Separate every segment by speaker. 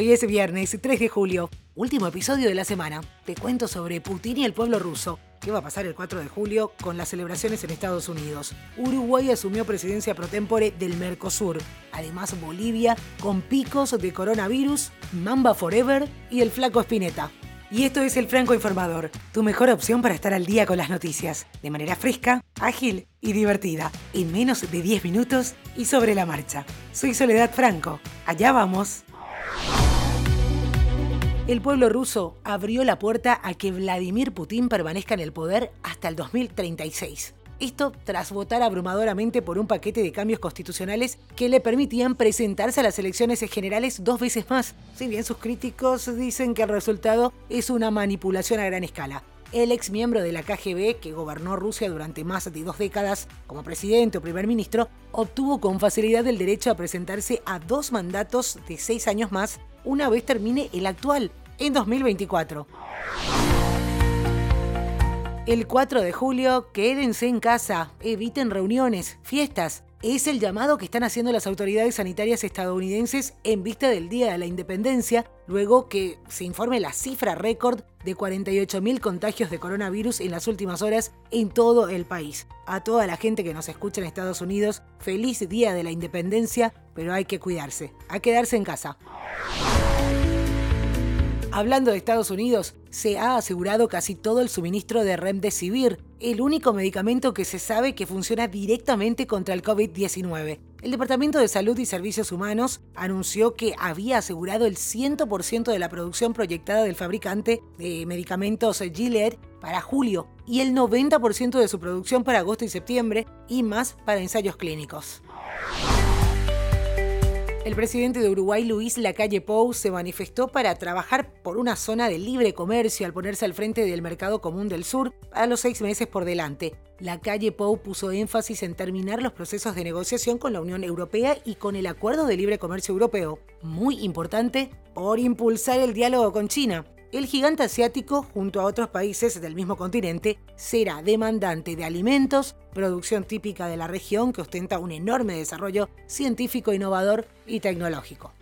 Speaker 1: Hoy es viernes 3 de julio, último episodio de la semana. Te cuento sobre Putin y el pueblo ruso. ¿Qué va a pasar el 4 de julio con las celebraciones en Estados Unidos? Uruguay asumió presidencia pro tempore del Mercosur. Además, Bolivia con picos de coronavirus, Mamba Forever y el flaco Spinetta. Y esto es el Franco Informador, tu mejor opción para estar al día con las noticias, de manera fresca, ágil y divertida, en menos de 10 minutos y sobre la marcha. Soy Soledad Franco. Allá vamos el pueblo ruso abrió la puerta a que Vladimir Putin permanezca en el poder hasta el 2036. Esto tras votar abrumadoramente por un paquete de cambios constitucionales que le permitían presentarse a las elecciones generales dos veces más, si bien sus críticos dicen que el resultado es una manipulación a gran escala. El ex miembro de la KGB, que gobernó Rusia durante más de dos décadas como presidente o primer ministro, obtuvo con facilidad el derecho a presentarse a dos mandatos de seis años más una vez termine el actual, en 2024. El 4 de julio, quédense en casa, eviten reuniones, fiestas. Es el llamado que están haciendo las autoridades sanitarias estadounidenses en vista del Día de la Independencia, luego que se informe la cifra récord de 48.000 contagios de coronavirus en las últimas horas en todo el país. A toda la gente que nos escucha en Estados Unidos, feliz Día de la Independencia, pero hay que cuidarse, a quedarse en casa. Hablando de Estados Unidos, se ha asegurado casi todo el suministro de Remdesivir, el único medicamento que se sabe que funciona directamente contra el COVID-19. El Departamento de Salud y Servicios Humanos anunció que había asegurado el 100% de la producción proyectada del fabricante de medicamentos Gilead para julio y el 90% de su producción para agosto y septiembre y más para ensayos clínicos. El presidente de Uruguay, Luis Lacalle Pou, se manifestó para trabajar por una zona de libre comercio al ponerse al frente del Mercado Común del Sur a los seis meses por delante. Lacalle Pou puso énfasis en terminar los procesos de negociación con la Unión Europea y con el Acuerdo de Libre Comercio Europeo, muy importante por impulsar el diálogo con China. El gigante asiático, junto a otros países del mismo continente, será demandante de alimentos, producción típica de la región que ostenta un enorme desarrollo científico, innovador y tecnológico.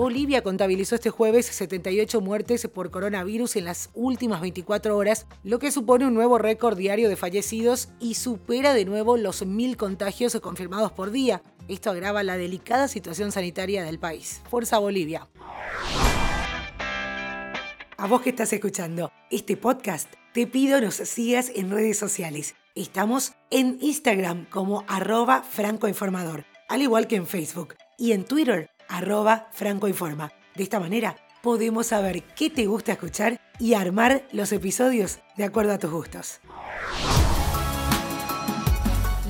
Speaker 1: Bolivia contabilizó este jueves 78 muertes por coronavirus en las últimas 24 horas, lo que supone un nuevo récord diario de fallecidos y supera de nuevo los mil contagios confirmados por día. Esto agrava la delicada situación sanitaria del país. Fuerza Bolivia. A vos que estás escuchando este podcast, te pido nos sigas en redes sociales. Estamos en Instagram como arroba francoinformador, al igual que en Facebook, y en Twitter arroba francoinforma. De esta manera podemos saber qué te gusta escuchar y armar los episodios de acuerdo a tus gustos.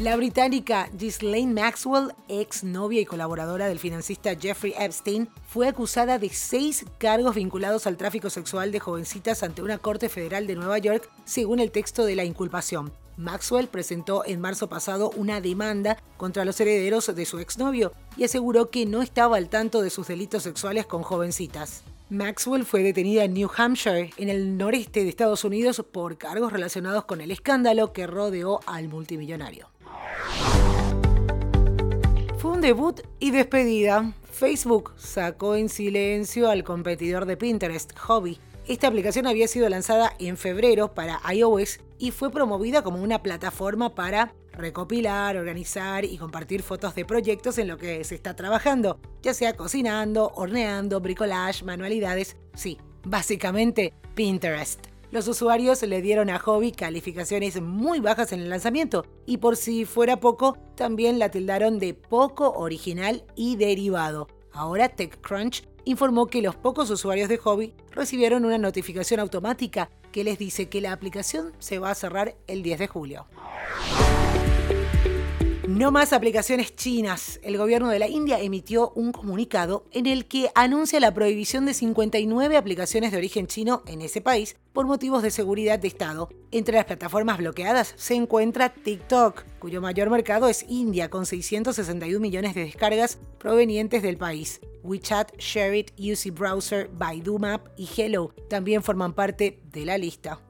Speaker 1: La británica Ghislaine Maxwell, ex novia y colaboradora del financista Jeffrey Epstein, fue acusada de seis cargos vinculados al tráfico sexual de jovencitas ante una corte federal de Nueva York, según el texto de la inculpación. Maxwell presentó en marzo pasado una demanda contra los herederos de su exnovio y aseguró que no estaba al tanto de sus delitos sexuales con jovencitas. Maxwell fue detenida en New Hampshire, en el noreste de Estados Unidos, por cargos relacionados con el escándalo que rodeó al multimillonario. Debut y despedida. Facebook sacó en silencio al competidor de Pinterest, Hobby. Esta aplicación había sido lanzada en febrero para iOS y fue promovida como una plataforma para recopilar, organizar y compartir fotos de proyectos en lo que se está trabajando, ya sea cocinando, horneando, bricolage, manualidades, sí, básicamente Pinterest. Los usuarios le dieron a Hobby calificaciones muy bajas en el lanzamiento y por si fuera poco, también la tildaron de poco original y derivado. Ahora TechCrunch informó que los pocos usuarios de Hobby recibieron una notificación automática que les dice que la aplicación se va a cerrar el 10 de julio. No más aplicaciones chinas. El gobierno de la India emitió un comunicado en el que anuncia la prohibición de 59 aplicaciones de origen chino en ese país por motivos de seguridad de Estado. Entre las plataformas bloqueadas se encuentra TikTok, cuyo mayor mercado es India, con 661 millones de descargas provenientes del país. WeChat, ShareIt, UC Browser, Baidu Map y Hello también forman parte de la lista.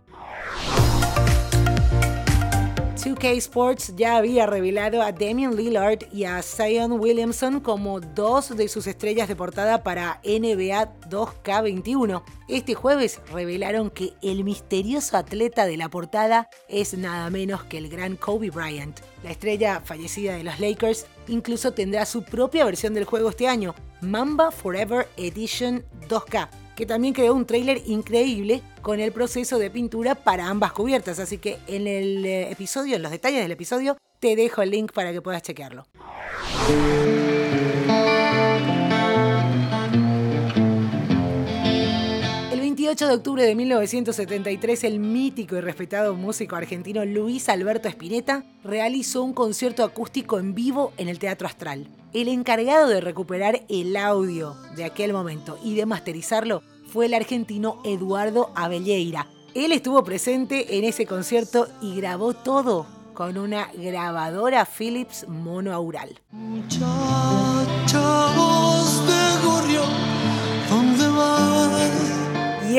Speaker 1: 2K Sports ya había revelado a Damian Lillard y a Zion Williamson como dos de sus estrellas de portada para NBA 2K21. Este jueves revelaron que el misterioso atleta de la portada es nada menos que el gran Kobe Bryant. La estrella fallecida de los Lakers incluso tendrá su propia versión del juego este año, Mamba Forever Edition 2K que también creó un tráiler increíble con el proceso de pintura para ambas cubiertas. Así que en el eh, episodio, en los detalles del episodio, te dejo el link para que puedas chequearlo. El 28 de octubre de 1973, el mítico y respetado músico argentino Luis Alberto Spinetta realizó un concierto acústico en vivo en el Teatro Astral. El encargado de recuperar el audio de aquel momento y de masterizarlo fue el argentino Eduardo Abelleira. Él estuvo presente en ese concierto y grabó todo con una grabadora Philips monoaural.